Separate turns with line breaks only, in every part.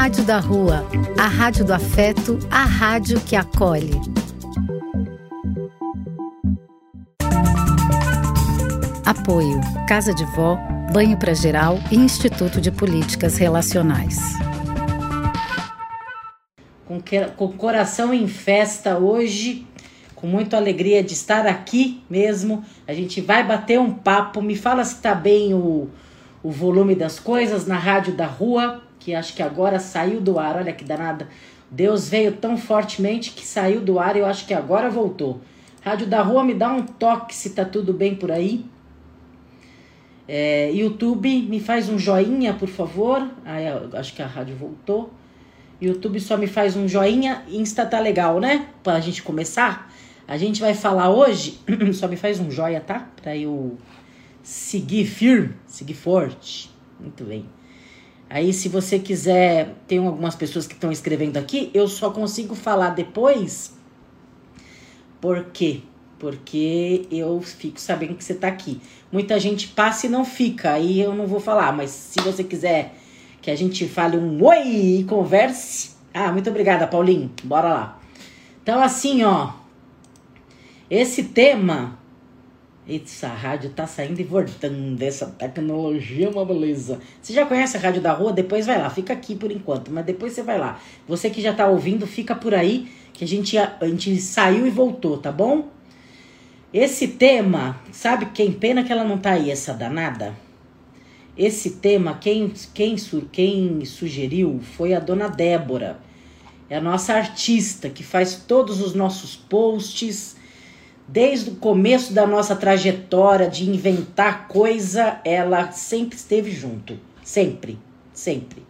Rádio da Rua, a rádio do afeto, a rádio que acolhe. Apoio: Casa de Vó, Banho para Geral e Instituto de Políticas Relacionais.
Com, que, com o coração em festa hoje, com muita alegria de estar aqui mesmo. A gente vai bater um papo. Me fala se tá bem o, o volume das coisas na rádio da rua, que acho que agora saiu do ar. Olha que danada. Deus veio tão fortemente que saiu do ar e eu acho que agora voltou. Rádio da Rua, me dá um toque se tá tudo bem por aí. É, YouTube, me faz um joinha, por favor. Aí, acho que a rádio voltou. YouTube só me faz um joinha. Insta tá legal, né? Pra gente começar. A gente vai falar hoje. só me faz um joia, tá? Pra eu seguir firme, seguir forte. Muito bem. Aí, se você quiser, tem algumas pessoas que estão escrevendo aqui. Eu só consigo falar depois. Por quê? porque eu fico sabendo que você tá aqui. Muita gente passa e não fica, aí eu não vou falar, mas se você quiser que a gente fale um oi e converse. Ah, muito obrigada, Paulinho. Bora lá. Então, assim, ó. Esse tema. Essa rádio tá saindo e voltando. Essa tecnologia é uma beleza. Você já conhece a rádio da rua? Depois vai lá. Fica aqui por enquanto, mas depois você vai lá. Você que já tá ouvindo, fica por aí. Que a gente, a gente saiu e voltou, tá bom? Esse tema, sabe quem pena que ela não tá aí, essa danada? Esse tema, quem, quem, quem sugeriu foi a dona Débora. É a nossa artista que faz todos os nossos posts. Desde o começo da nossa trajetória de inventar coisa, ela sempre esteve junto. Sempre, sempre.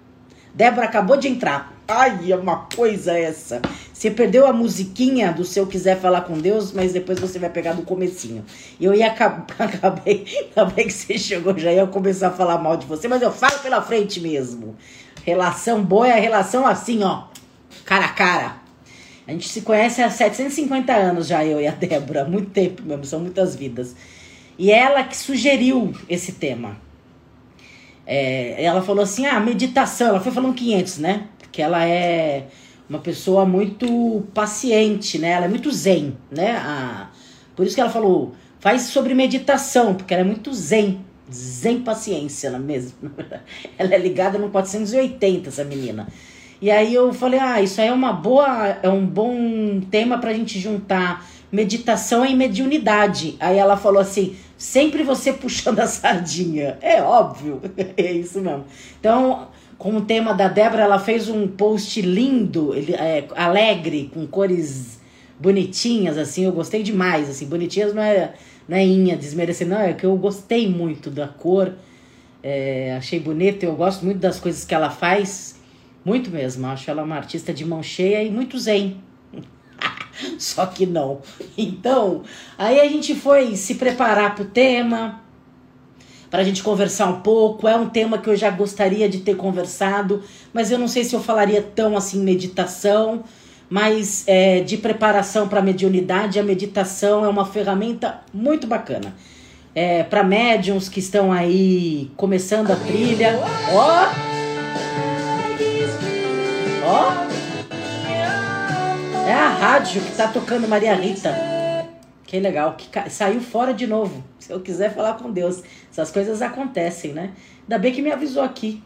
Débora acabou de entrar. Ai, é uma coisa essa. Você perdeu a musiquinha do seu quiser falar com Deus, mas depois você vai pegar do comecinho. Eu ia acabar, acabei, acabei que você chegou, já ia começar a falar mal de você, mas eu falo pela frente mesmo. Relação boa é a relação assim, ó, cara a cara. A gente se conhece há 750 anos já, eu e a Débora, muito tempo mesmo, são muitas vidas. E ela que sugeriu esse tema. É, ela falou assim: ah, meditação. Ela foi falando 500, né? Porque ela é uma pessoa muito paciente, né? Ela é muito zen, né? A, por isso que ela falou: faz sobre meditação, porque ela é muito zen. Zen paciência, ela mesmo. ela é ligada no 480, essa menina. E aí eu falei: ah, isso aí é uma boa, é um bom tema pra gente juntar meditação e mediunidade. Aí ela falou assim: sempre você puxando a sardinha. É óbvio, é isso mesmo. Então, com o tema da Débora, ela fez um post lindo, ele, é, alegre, com cores bonitinhas, assim, eu gostei demais, assim, bonitinhas não é, não é inha, desmerecer, não, é que eu gostei muito da cor, é, achei bonito, eu gosto muito das coisas que ela faz, muito mesmo, acho ela uma artista de mão cheia e muito zen, só que não. Então, aí a gente foi se preparar para o tema, para a gente conversar um pouco. É um tema que eu já gostaria de ter conversado, mas eu não sei se eu falaria tão assim meditação, mas é, de preparação para a mediunidade. A meditação é uma ferramenta muito bacana. É, para médiums que estão aí começando a trilha. Ó! Ó! É a rádio que tá tocando Maria Rita. Que legal, que saiu fora de novo. Se eu quiser falar com Deus, essas coisas acontecem, né? Ainda bem que me avisou aqui.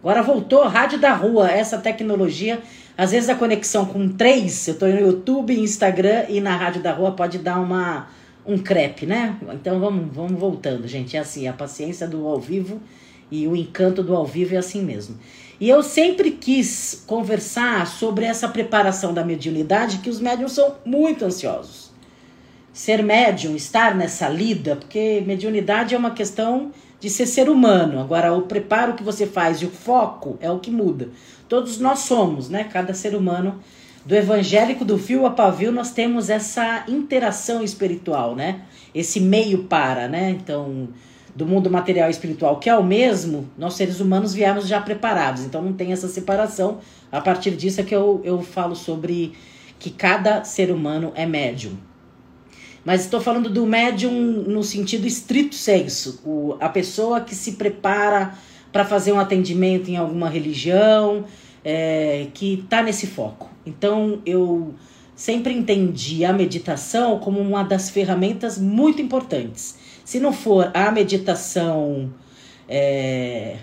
Agora voltou, rádio da rua, essa tecnologia. Às vezes a conexão com três, eu tô no YouTube, Instagram e na rádio da rua pode dar uma um crepe, né? Então vamos, vamos voltando, gente. É assim, a paciência do ao vivo e o encanto do ao vivo é assim mesmo. E eu sempre quis conversar sobre essa preparação da mediunidade, que os médiums são muito ansiosos. Ser médium, estar nessa lida, porque mediunidade é uma questão de ser ser humano. Agora, o preparo que você faz e o foco é o que muda. Todos nós somos, né? Cada ser humano, do evangélico, do fio a pavio, nós temos essa interação espiritual, né? Esse meio para, né? Então, do mundo material e espiritual, que é o mesmo, nós seres humanos viemos já preparados. Então não tem essa separação. A partir disso é que eu, eu falo sobre que cada ser humano é médium. Mas estou falando do médium no sentido estrito senso, o, a pessoa que se prepara para fazer um atendimento em alguma religião, é, que está nesse foco. Então eu sempre entendi a meditação como uma das ferramentas muito importantes. Se não for a meditação. É,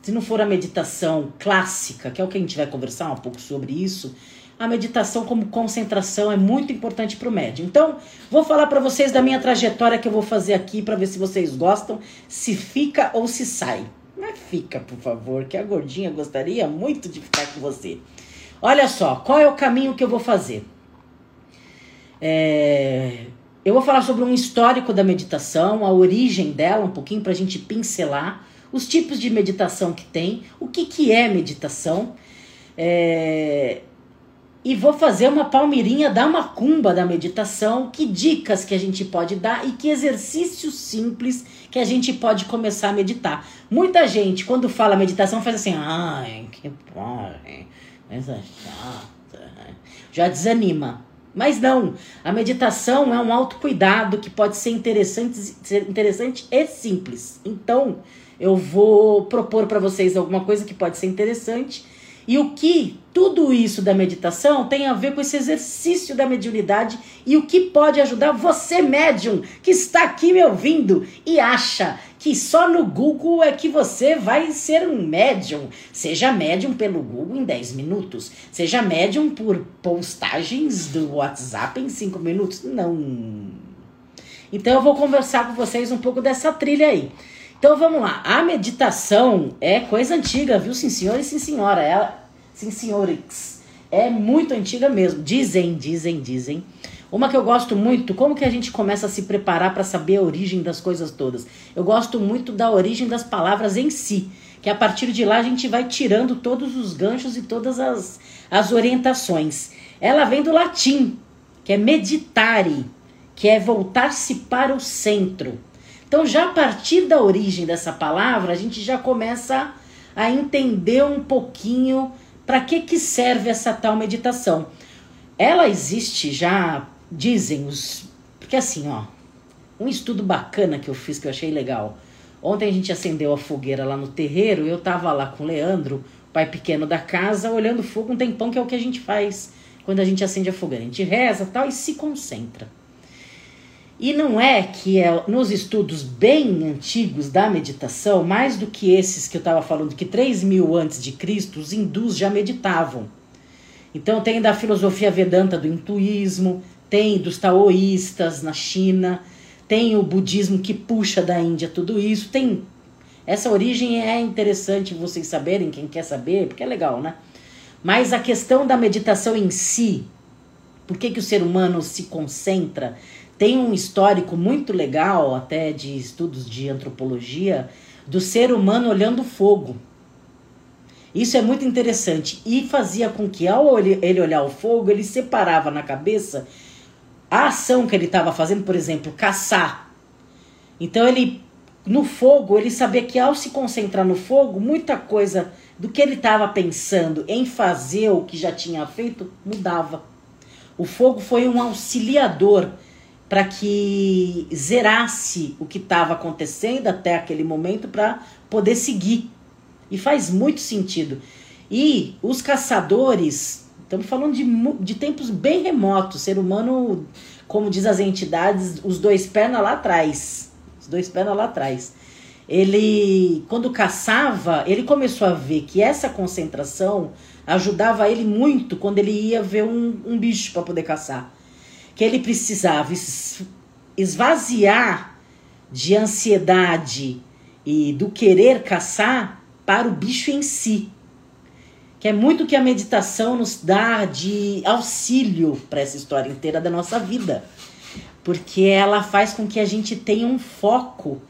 se não for a meditação clássica, que é o que a gente vai conversar um pouco sobre isso, a meditação como concentração é muito importante para o médium. Então, vou falar para vocês da minha trajetória que eu vou fazer aqui para ver se vocês gostam, se fica ou se sai. Mas fica, por favor, que a gordinha gostaria muito de ficar com você. Olha só, qual é o caminho que eu vou fazer? É, eu vou falar sobre um histórico da meditação, a origem dela, um pouquinho para a gente pincelar, os tipos de meditação que tem, o que, que é meditação. É, e vou fazer uma palmeirinha da macumba da meditação, que dicas que a gente pode dar e que exercícios simples que a gente pode começar a meditar. Muita gente, quando fala meditação, faz assim, ai, que porra, essa chata, já desanima. Mas não, a meditação é um autocuidado que pode ser interessante, ser interessante e simples. Então, eu vou propor para vocês alguma coisa que pode ser interessante e o que tudo isso da meditação tem a ver com esse exercício da mediunidade e o que pode ajudar você, médium, que está aqui me ouvindo e acha que só no Google é que você vai ser um médium. Seja médium pelo Google em 10 minutos. Seja médium por postagens do WhatsApp em 5 minutos. Não. Então eu vou conversar com vocês um pouco dessa trilha aí. Então vamos lá. A meditação é coisa antiga, viu, sim senhor e sim senhora. Ela, sim senhores. É muito antiga mesmo. Dizem, dizem, dizem. Uma que eu gosto muito, como que a gente começa a se preparar para saber a origem das coisas todas? Eu gosto muito da origem das palavras em si, que a partir de lá a gente vai tirando todos os ganchos e todas as, as orientações. Ela vem do latim, que é meditare, que é voltar-se para o centro. Então, já a partir da origem dessa palavra, a gente já começa a entender um pouquinho para que, que serve essa tal meditação. Ela existe já, dizem os. Porque assim, ó, um estudo bacana que eu fiz que eu achei legal. Ontem a gente acendeu a fogueira lá no terreiro, eu tava lá com o Leandro, pai pequeno da casa, olhando fogo um tempão, que é o que a gente faz quando a gente acende a fogueira. A gente reza tal e se concentra. E não é que é, nos estudos bem antigos da meditação, mais do que esses que eu estava falando, que 3 mil antes de Cristo, os hindus já meditavam. Então tem da filosofia vedanta do hinduísmo, tem dos taoístas na China, tem o budismo que puxa da Índia tudo isso, tem essa origem é interessante vocês saberem, quem quer saber, porque é legal, né? Mas a questão da meditação em si, por que, que o ser humano se concentra tem um histórico muito legal, até de estudos de antropologia, do ser humano olhando fogo. Isso é muito interessante e fazia com que, ao ele olhar o fogo, ele separava na cabeça a ação que ele estava fazendo, por exemplo, caçar. Então ele, no fogo, ele sabia que ao se concentrar no fogo, muita coisa do que ele estava pensando em fazer o que já tinha feito mudava. O fogo foi um auxiliador para que zerasse o que estava acontecendo até aquele momento para poder seguir. E faz muito sentido. E os caçadores, estamos falando de, de tempos bem remotos, ser humano, como diz as entidades, os dois pernas lá atrás. Os dois pernas lá atrás. Ele, quando caçava, ele começou a ver que essa concentração ajudava ele muito quando ele ia ver um, um bicho para poder caçar que ele precisava esvaziar de ansiedade e do querer caçar para o bicho em si. Que é muito que a meditação nos dá de auxílio para essa história inteira da nossa vida. Porque ela faz com que a gente tenha um foco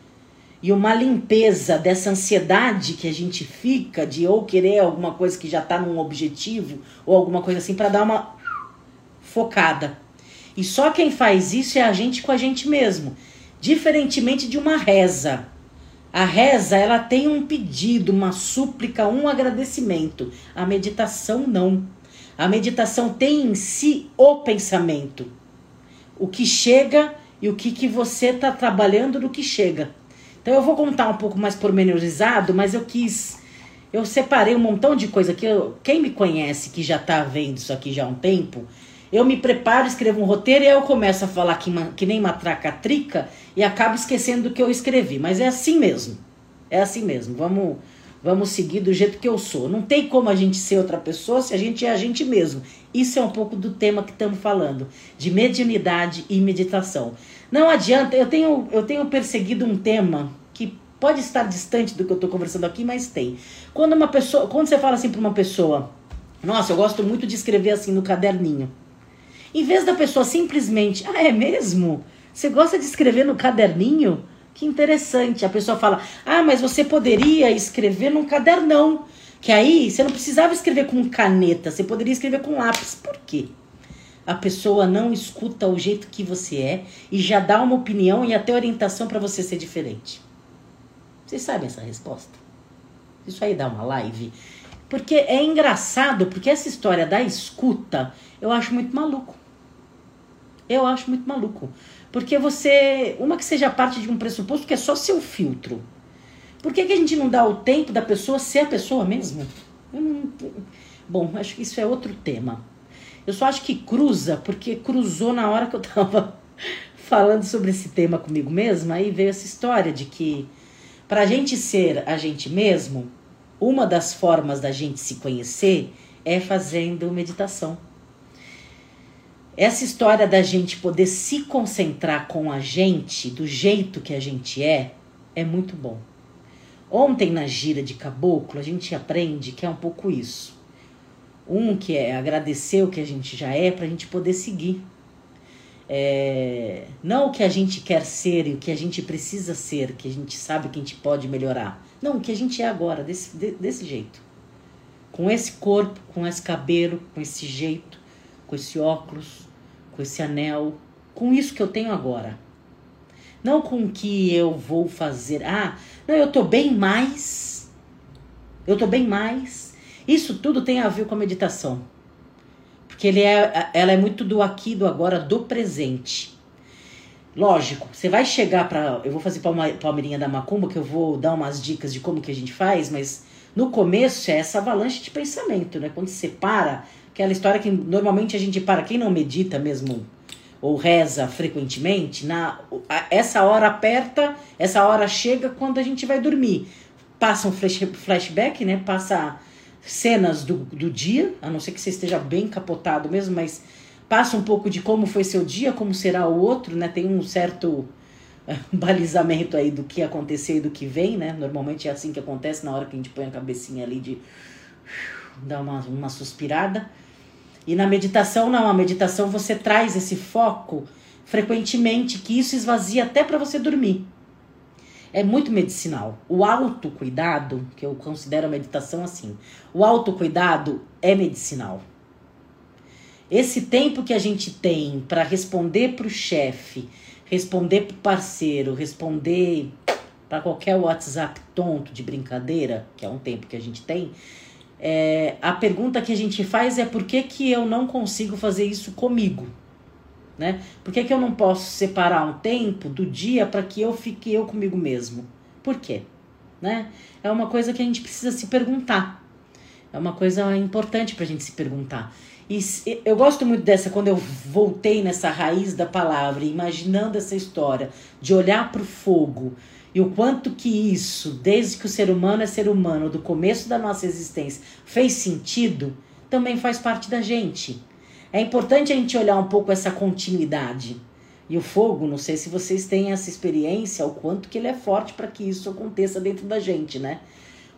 e uma limpeza dessa ansiedade que a gente fica de ou querer alguma coisa que já está num objetivo ou alguma coisa assim para dar uma focada. E só quem faz isso é a gente com a gente mesmo, diferentemente de uma reza. A reza, ela tem um pedido, uma súplica, um agradecimento. A meditação não. A meditação tem em si o pensamento. O que chega e o que, que você está trabalhando no que chega. Então eu vou contar um pouco mais pormenorizado, mas eu quis eu separei um montão de coisa que eu, quem me conhece, que já tá vendo isso aqui já há um tempo, eu me preparo, escrevo um roteiro e aí eu começo a falar que, que nem matraca trica e acabo esquecendo do que eu escrevi. Mas é assim mesmo. É assim mesmo. Vamos, vamos seguir do jeito que eu sou. Não tem como a gente ser outra pessoa se a gente é a gente mesmo. Isso é um pouco do tema que estamos falando, de mediunidade e meditação. Não adianta, eu tenho, eu tenho perseguido um tema que pode estar distante do que eu estou conversando aqui, mas tem. Quando uma pessoa, quando você fala assim para uma pessoa, nossa, eu gosto muito de escrever assim no caderninho. Em vez da pessoa simplesmente, ah, é mesmo? Você gosta de escrever no caderninho? Que interessante. A pessoa fala, ah, mas você poderia escrever num cadernão. Que aí você não precisava escrever com caneta, você poderia escrever com lápis. Por quê? A pessoa não escuta o jeito que você é e já dá uma opinião e até orientação para você ser diferente. Vocês sabem essa resposta? Isso aí dá uma live. Porque é engraçado, porque essa história da escuta eu acho muito maluco. Eu acho muito maluco. Porque você. Uma que seja parte de um pressuposto que é só seu filtro. Por que, que a gente não dá o tempo da pessoa ser a pessoa mesmo? Não... Bom, acho que isso é outro tema. Eu só acho que cruza, porque cruzou na hora que eu tava falando sobre esse tema comigo mesma, aí veio essa história de que para a gente ser a gente mesmo, uma das formas da gente se conhecer é fazendo meditação. Essa história da gente poder se concentrar com a gente, do jeito que a gente é, é muito bom. Ontem na gira de caboclo, a gente aprende que é um pouco isso. Um que é agradecer o que a gente já é para a gente poder seguir. É, não o que a gente quer ser e o que a gente precisa ser, que a gente sabe que a gente pode melhorar. Não, o que a gente é agora, desse, de, desse jeito. Com esse corpo, com esse cabelo, com esse jeito, com esse óculos, com esse anel, com isso que eu tenho agora. Não com o que eu vou fazer. Ah, não, eu tô bem mais. Eu tô bem mais. Isso tudo tem a ver com a meditação. Porque ele é, ela é muito do aqui, do agora, do presente. Lógico, você vai chegar para. Eu vou fazer Palmeirinha da Macumba, que eu vou dar umas dicas de como que a gente faz, mas no começo é essa avalanche de pensamento, né? Quando você para, aquela história que normalmente a gente para, quem não medita mesmo ou reza frequentemente, na essa hora aperta, essa hora chega quando a gente vai dormir. Passa um flash, flashback, né? Passa cenas do, do dia, a não ser que você esteja bem capotado mesmo, mas passa um pouco de como foi seu dia, como será o outro, né? Tem um certo balizamento aí do que aconteceu e do que vem, né? Normalmente é assim que acontece na hora que a gente põe a cabecinha ali de dar uma, uma suspirada. E na meditação, não, a meditação você traz esse foco frequentemente, que isso esvazia até para você dormir é muito medicinal. O autocuidado, que eu considero a meditação assim, o autocuidado é medicinal. Esse tempo que a gente tem para responder para o chefe, responder para o parceiro, responder para qualquer WhatsApp tonto de brincadeira, que é um tempo que a gente tem, é, a pergunta que a gente faz é por que, que eu não consigo fazer isso comigo? né? Por que, que eu não posso separar um tempo do dia para que eu fique eu comigo mesmo? Por quê? Né? É uma coisa que a gente precisa se perguntar. É uma coisa importante para a gente se perguntar. E eu gosto muito dessa, quando eu voltei nessa raiz da palavra, imaginando essa história, de olhar para o fogo e o quanto que isso, desde que o ser humano é ser humano, do começo da nossa existência, fez sentido, também faz parte da gente. É importante a gente olhar um pouco essa continuidade. E o fogo, não sei se vocês têm essa experiência, o quanto que ele é forte para que isso aconteça dentro da gente, né?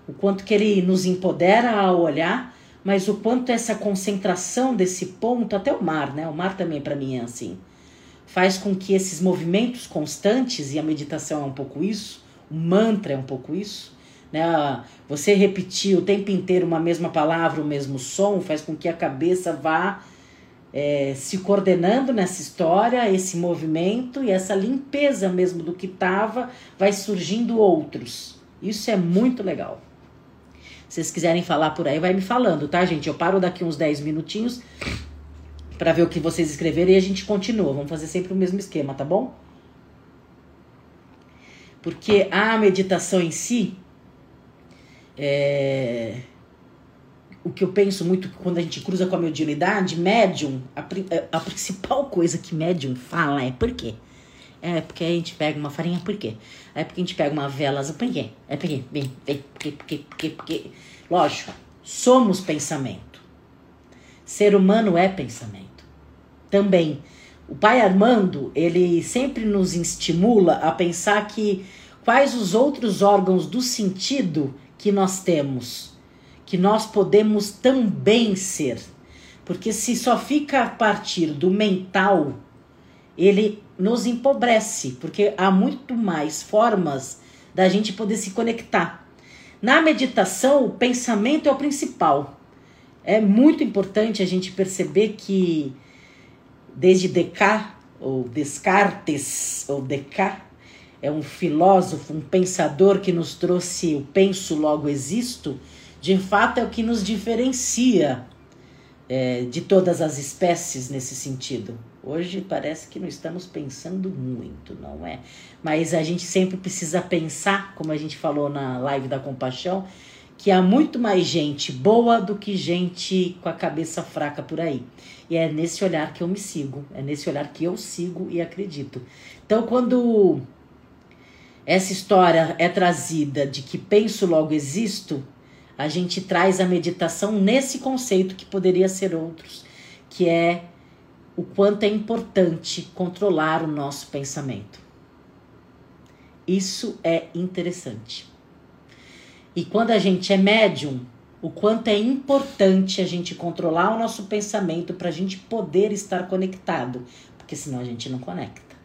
O quanto que ele nos empodera ao olhar, mas o quanto essa concentração desse ponto, até o mar, né? O mar também para mim é assim. Faz com que esses movimentos constantes, e a meditação é um pouco isso, o mantra é um pouco isso, né? Você repetir o tempo inteiro uma mesma palavra, o mesmo som, faz com que a cabeça vá é, se coordenando nessa história, esse movimento e essa limpeza mesmo do que estava, vai surgindo outros. Isso é muito legal. Se vocês quiserem falar por aí, vai me falando, tá, gente? Eu paro daqui uns 10 minutinhos para ver o que vocês escreveram e a gente continua. Vamos fazer sempre o mesmo esquema, tá bom? Porque a meditação em si, É, o que eu penso muito quando a gente cruza com a mediunidade, médium, a, a principal coisa que médium fala é por quê? É porque a gente pega uma farinha, por quê? É porque a gente pega uma vela por quê? É porque, bem, bem, porque, porque, porque, porque. Lógico, somos pensamento. Ser humano é pensamento. Também. O pai Armando, ele sempre nos estimula a pensar que quais os outros órgãos do sentido que nós temos, que nós podemos também ser. Porque se só fica a partir do mental, ele nos empobrece, porque há muito mais formas da gente poder se conectar. Na meditação, o pensamento é o principal. É muito importante a gente perceber que desde Descartes, ou Descartes, ou Descartes, é um filósofo, um pensador que nos trouxe o penso logo existo, de fato é o que nos diferencia é, de todas as espécies nesse sentido. Hoje parece que não estamos pensando muito, não é? Mas a gente sempre precisa pensar, como a gente falou na live da compaixão, que há muito mais gente boa do que gente com a cabeça fraca por aí. E é nesse olhar que eu me sigo, é nesse olhar que eu sigo e acredito. Então, quando essa história é trazida de que penso logo existo, a gente traz a meditação nesse conceito que poderia ser outros, que é o quanto é importante controlar o nosso pensamento. Isso é interessante. E quando a gente é médium, o quanto é importante a gente controlar o nosso pensamento para a gente poder estar conectado, porque senão a gente não conecta.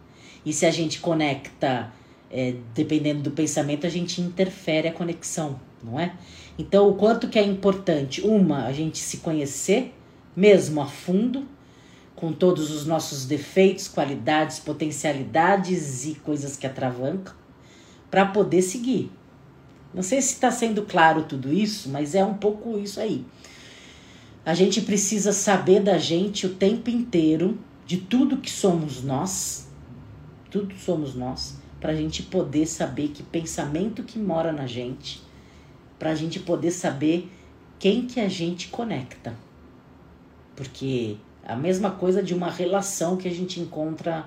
E se a gente conecta, é, dependendo do pensamento, a gente interfere a conexão, não é? Então, o quanto que é importante, uma, a gente se conhecer mesmo a fundo, com todos os nossos defeitos, qualidades, potencialidades e coisas que atravancam, para poder seguir. Não sei se está sendo claro tudo isso, mas é um pouco isso aí. A gente precisa saber da gente o tempo inteiro, de tudo que somos nós, tudo somos nós, para a gente poder saber que pensamento que mora na gente, para a gente poder saber quem que a gente conecta. Porque a mesma coisa de uma relação que a gente encontra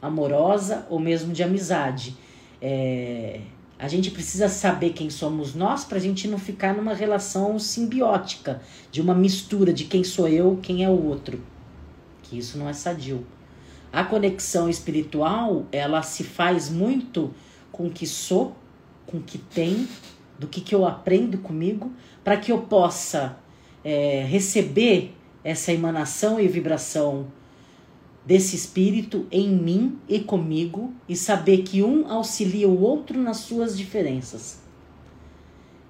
amorosa ou mesmo de amizade. É, a gente precisa saber quem somos nós para a gente não ficar numa relação simbiótica, de uma mistura de quem sou eu, quem é o outro. Que isso não é sadio. A conexão espiritual, ela se faz muito com o que sou, com o que tenho do que, que eu aprendo comigo, para que eu possa é, receber essa emanação e vibração desse espírito em mim e comigo e saber que um auxilia o outro nas suas diferenças.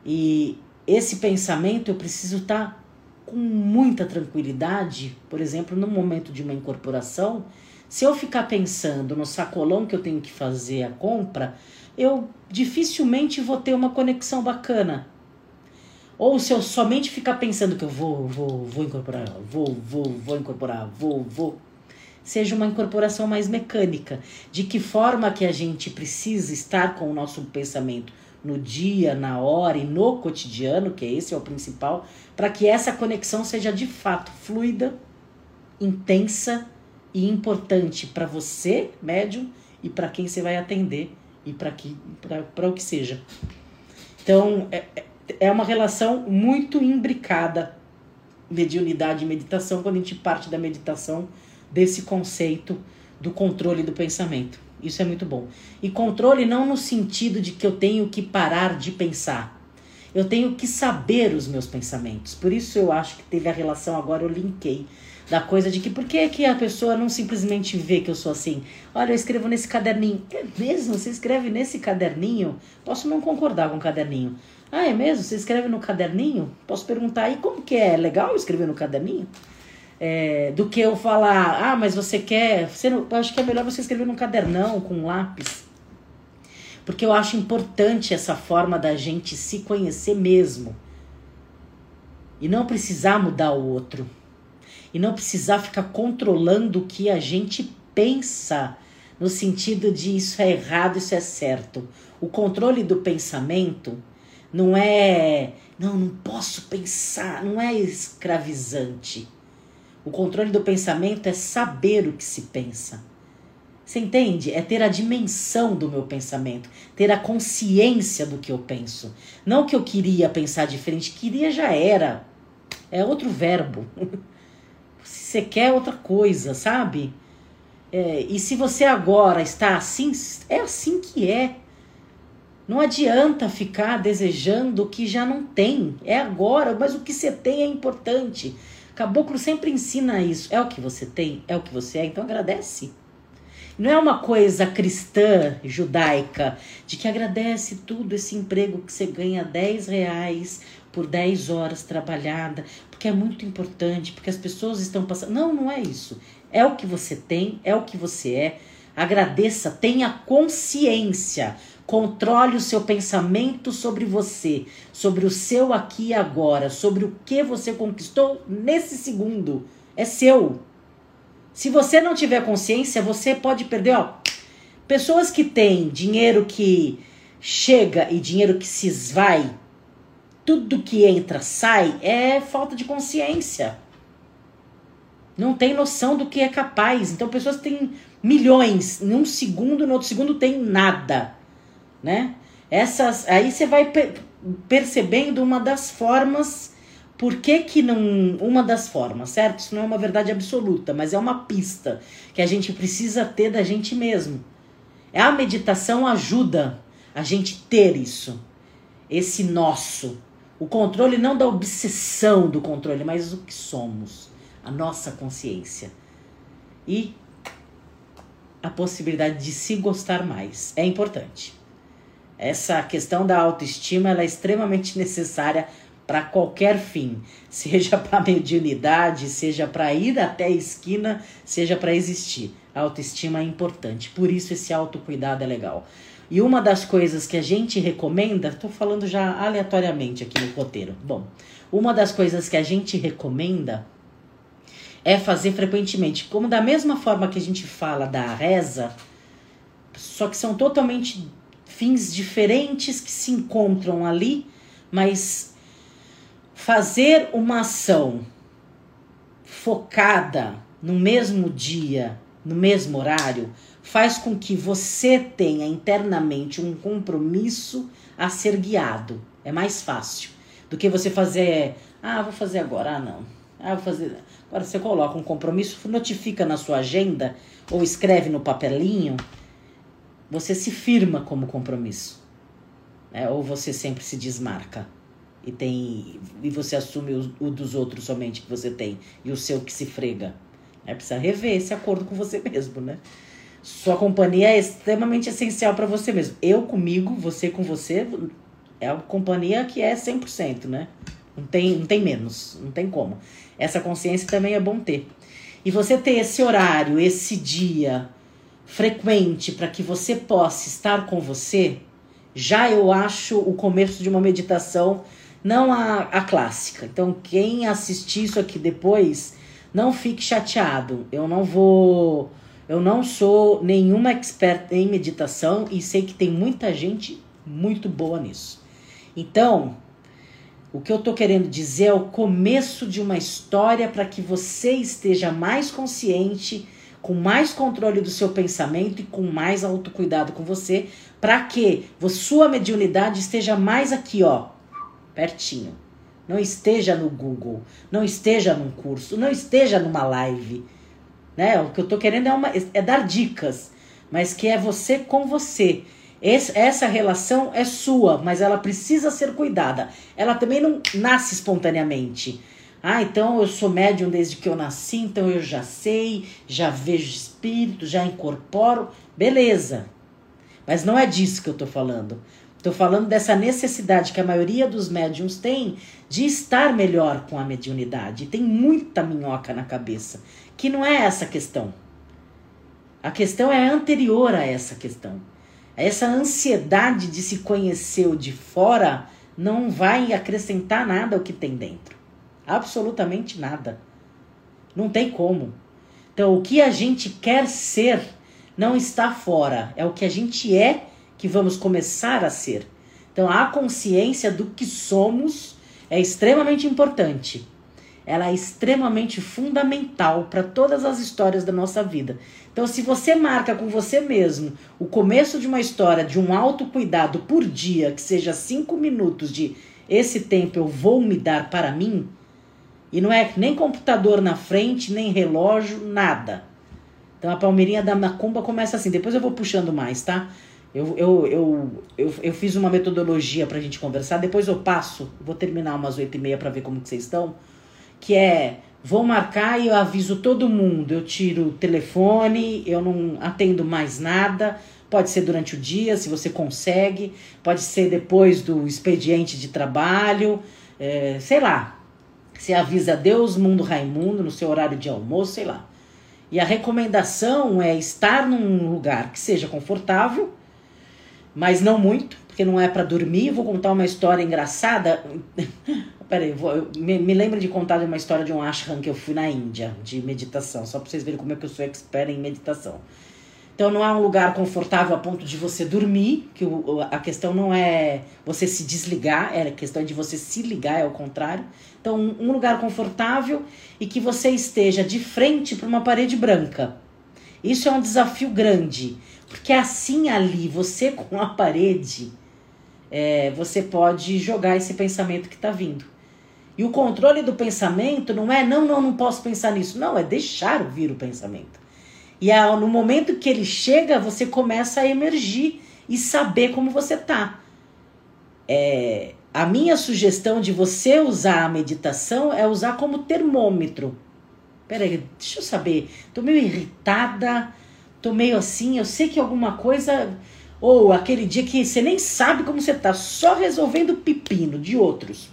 E esse pensamento eu preciso estar tá com muita tranquilidade, por exemplo, no momento de uma incorporação, se eu ficar pensando no sacolão que eu tenho que fazer a compra, eu dificilmente vou ter uma conexão bacana. Ou se eu somente ficar pensando que eu vou, vou, vou incorporar, vou, vou, vou incorporar, vou, vou, seja uma incorporação mais mecânica. De que forma que a gente precisa estar com o nosso pensamento no dia, na hora e no cotidiano, que esse é o principal, para que essa conexão seja de fato fluida, intensa e importante para você, médium, e para quem você vai atender e para o que seja. Então, é, é, é uma relação muito imbricada, mediunidade e meditação, quando a gente parte da meditação desse conceito do controle do pensamento. Isso é muito bom. E controle não no sentido de que eu tenho que parar de pensar. Eu tenho que saber os meus pensamentos. Por isso eu acho que teve a relação agora, eu linkei da coisa de que por que, que a pessoa não simplesmente vê que eu sou assim? Olha, eu escrevo nesse caderninho. É mesmo? Você escreve nesse caderninho? Posso não concordar com o caderninho. Ah, é mesmo? Você escreve no caderninho? Posso perguntar aí como que é? Legal escrever no caderninho? É, do que eu falar, ah, mas você quer. Você não, acho que é melhor você escrever num cadernão com um lápis. Porque eu acho importante essa forma da gente se conhecer mesmo. E não precisar mudar o outro e não precisar ficar controlando o que a gente pensa no sentido de isso é errado, isso é certo. O controle do pensamento Não é, não, não posso pensar, não é escravizante. O controle do pensamento é saber o que se pensa. Você entende? É ter a dimensão do meu pensamento, ter a consciência do que eu penso. Não que eu queria pensar diferente, queria já era. É outro verbo. se você quer outra coisa, sabe? É, e se você agora está assim, é assim que é. Não adianta ficar desejando o que já não tem. É agora, mas o que você tem é importante. Caboclo sempre ensina isso. É o que você tem, é o que você é, então agradece. Não é uma coisa cristã, judaica, de que agradece tudo esse emprego que você ganha 10 reais por 10 horas trabalhada, porque é muito importante, porque as pessoas estão passando. Não, não é isso. É o que você tem, é o que você é. Agradeça, tenha consciência. Controle o seu pensamento sobre você, sobre o seu aqui e agora, sobre o que você conquistou nesse segundo. É seu. Se você não tiver consciência, você pode perder, ó. Pessoas que têm dinheiro que chega e dinheiro que se esvai, tudo que entra sai, é falta de consciência. Não tem noção do que é capaz. Então, pessoas têm milhões, em um segundo, no outro segundo tem nada né? Essas, aí você vai percebendo uma das formas, por que que não, uma das formas, certo? Isso não é uma verdade absoluta, mas é uma pista que a gente precisa ter da gente mesmo. A meditação ajuda a gente ter isso, esse nosso, o controle não da obsessão do controle, mas o que somos, a nossa consciência. E a possibilidade de se gostar mais é importante. Essa questão da autoestima é extremamente necessária para qualquer fim, seja para mediunidade, seja para ir até a esquina, seja para existir. A autoestima é importante, por isso esse autocuidado é legal. E uma das coisas que a gente recomenda, estou falando já aleatoriamente aqui no roteiro. Bom, uma das coisas que a gente recomenda é fazer frequentemente, como da mesma forma que a gente fala da reza, só que são totalmente fins diferentes que se encontram ali, mas fazer uma ação focada no mesmo dia, no mesmo horário, faz com que você tenha internamente um compromisso a ser guiado. É mais fácil do que você fazer, ah, vou fazer agora, ah, não. Ah, vou fazer. Agora você coloca um compromisso, notifica na sua agenda ou escreve no papelinho você se firma como compromisso. Né? Ou você sempre se desmarca e tem e você assume o, o, dos outros somente que você tem e o seu que se frega. É Precisa rever esse acordo com você mesmo, né? Sua companhia é extremamente essencial para você mesmo. Eu comigo, você com você, é a companhia que é 100%, né? Não tem, não tem menos, não tem como. Essa consciência também é bom ter. E você ter esse horário, esse dia, frequente para que você possa estar com você, já eu acho o começo de uma meditação, não a, a clássica. Então, quem assistir isso aqui depois, não fique chateado. Eu não vou. Eu não sou nenhuma expert em meditação e sei que tem muita gente muito boa nisso. Então, o que eu tô querendo dizer é o começo de uma história para que você esteja mais consciente com mais controle do seu pensamento e com mais autocuidado com você, para que sua mediunidade esteja mais aqui, ó, pertinho. Não esteja no Google, não esteja num curso, não esteja numa live. Né? O que eu tô querendo é, uma, é dar dicas, mas que é você com você. Esse, essa relação é sua, mas ela precisa ser cuidada. Ela também não nasce espontaneamente. Ah, então eu sou médium desde que eu nasci, então eu já sei, já vejo espírito, já incorporo. Beleza. Mas não é disso que eu tô falando. Estou falando dessa necessidade que a maioria dos médiums tem de estar melhor com a mediunidade. Tem muita minhoca na cabeça, que não é essa questão. A questão é anterior a essa questão. Essa ansiedade de se conhecer o de fora não vai acrescentar nada ao que tem dentro. Absolutamente nada. Não tem como. Então, o que a gente quer ser não está fora, é o que a gente é que vamos começar a ser. Então, a consciência do que somos é extremamente importante. Ela é extremamente fundamental para todas as histórias da nossa vida. Então, se você marca com você mesmo o começo de uma história de um autocuidado por dia, que seja cinco minutos de esse tempo eu vou me dar para mim, e não é nem computador na frente, nem relógio, nada. Então a palmeirinha da macumba começa assim, depois eu vou puxando mais, tá? Eu, eu, eu, eu, eu fiz uma metodologia pra gente conversar, depois eu passo, vou terminar umas oito e meia pra ver como que vocês estão, que é, vou marcar e eu aviso todo mundo, eu tiro o telefone, eu não atendo mais nada, pode ser durante o dia, se você consegue, pode ser depois do expediente de trabalho, é, sei lá, você avisa Deus, mundo Raimundo, no seu horário de almoço, sei lá. E a recomendação é estar num lugar que seja confortável, mas não muito, porque não é para dormir. Vou contar uma história engraçada. Peraí, vou, me, me lembro de contar uma história de um ashram que eu fui na Índia, de meditação, só para vocês verem como é que eu sou expert em meditação. Então não é um lugar confortável a ponto de você dormir, que o, a questão não é você se desligar, é a questão de você se ligar, é o contrário. Então um lugar confortável e que você esteja de frente para uma parede branca. Isso é um desafio grande, porque assim ali, você com a parede, é, você pode jogar esse pensamento que está vindo. E o controle do pensamento não é não, não, não posso pensar nisso. Não, é deixar vir o pensamento. E no momento que ele chega, você começa a emergir e saber como você tá. É, a minha sugestão de você usar a meditação é usar como termômetro. Peraí, deixa eu saber. Tô meio irritada, tô meio assim, eu sei que alguma coisa. Ou aquele dia que você nem sabe como você tá, só resolvendo pepino de outros.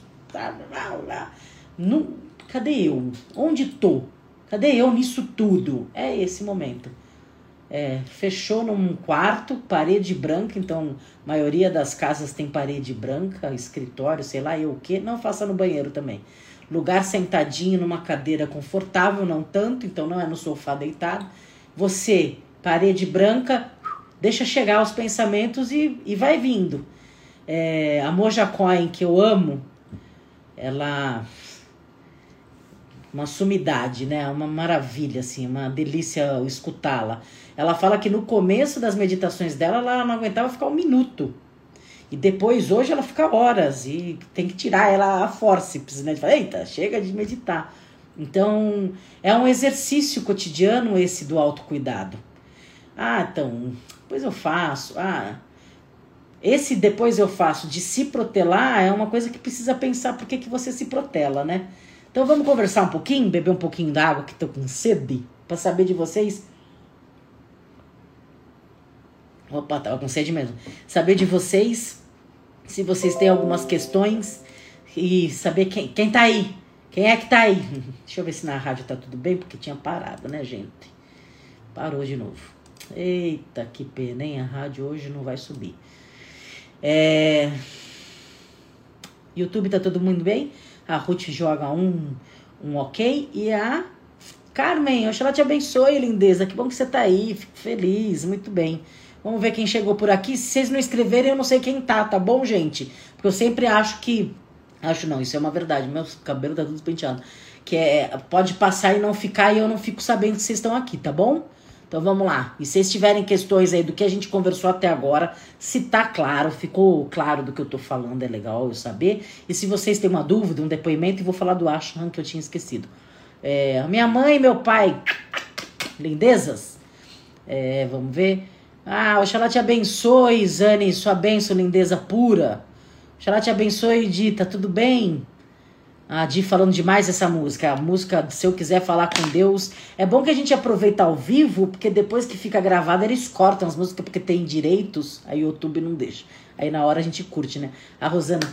Não, cadê eu? Onde tô? Cadê eu nisso tudo? É esse momento. É, fechou num quarto, parede branca, então maioria das casas tem parede branca, escritório, sei lá, eu o que. Não faça no banheiro também. Lugar sentadinho numa cadeira confortável, não tanto, então não é no sofá deitado. Você, parede branca, deixa chegar os pensamentos e, e vai vindo. É, a Moja Coin, que eu amo, ela uma sumidade, né? Uma maravilha, assim, uma delícia escutá-la. Ela fala que no começo das meditações dela, ela não aguentava ficar um minuto. E depois, hoje, ela fica horas e tem que tirar ela a forceps, né? Fala, eita, chega de meditar. Então, é um exercício cotidiano esse do autocuidado. Ah, então, depois eu faço. Ah, esse depois eu faço de se protelar é uma coisa que precisa pensar por que, que você se protela, né? Então vamos conversar um pouquinho, beber um pouquinho d'água que tô com sede, para saber de vocês. Opa, tava com sede mesmo. Saber de vocês, se vocês têm algumas questões e saber quem, quem tá aí. Quem é que tá aí? Deixa eu ver se na rádio tá tudo bem, porque tinha parado, né, gente? Parou de novo. Eita, que pena, hein? A rádio hoje não vai subir. É... YouTube tá todo mundo bem? A Ruth joga um, um ok. E a Carmen, oxalá te abençoe, lindeza. Que bom que você tá aí. Fico feliz, muito bem. Vamos ver quem chegou por aqui. Se vocês não escreverem, eu não sei quem tá, tá bom, gente? Porque eu sempre acho que. Acho não, isso é uma verdade. Meu cabelo tá tudo penteado. Que é. Pode passar e não ficar e eu não fico sabendo que vocês estão aqui, tá bom? Então vamos lá. E se vocês tiverem questões aí do que a gente conversou até agora, se tá claro, ficou claro do que eu tô falando, é legal eu saber. E se vocês têm uma dúvida, um depoimento, eu vou falar do Ashram que eu tinha esquecido. É, minha mãe e meu pai, lindezas. É, vamos ver. Ah, oxalá te abençoe, Zane, sua bênção, lindeza pura. Oxalá te abençoe, Dita, tudo bem? A Di falando demais essa música. A música, se eu quiser falar com Deus. É bom que a gente aproveita ao vivo, porque depois que fica gravado, eles cortam as músicas porque tem direitos, aí o YouTube não deixa. Aí na hora a gente curte, né? A Rosana,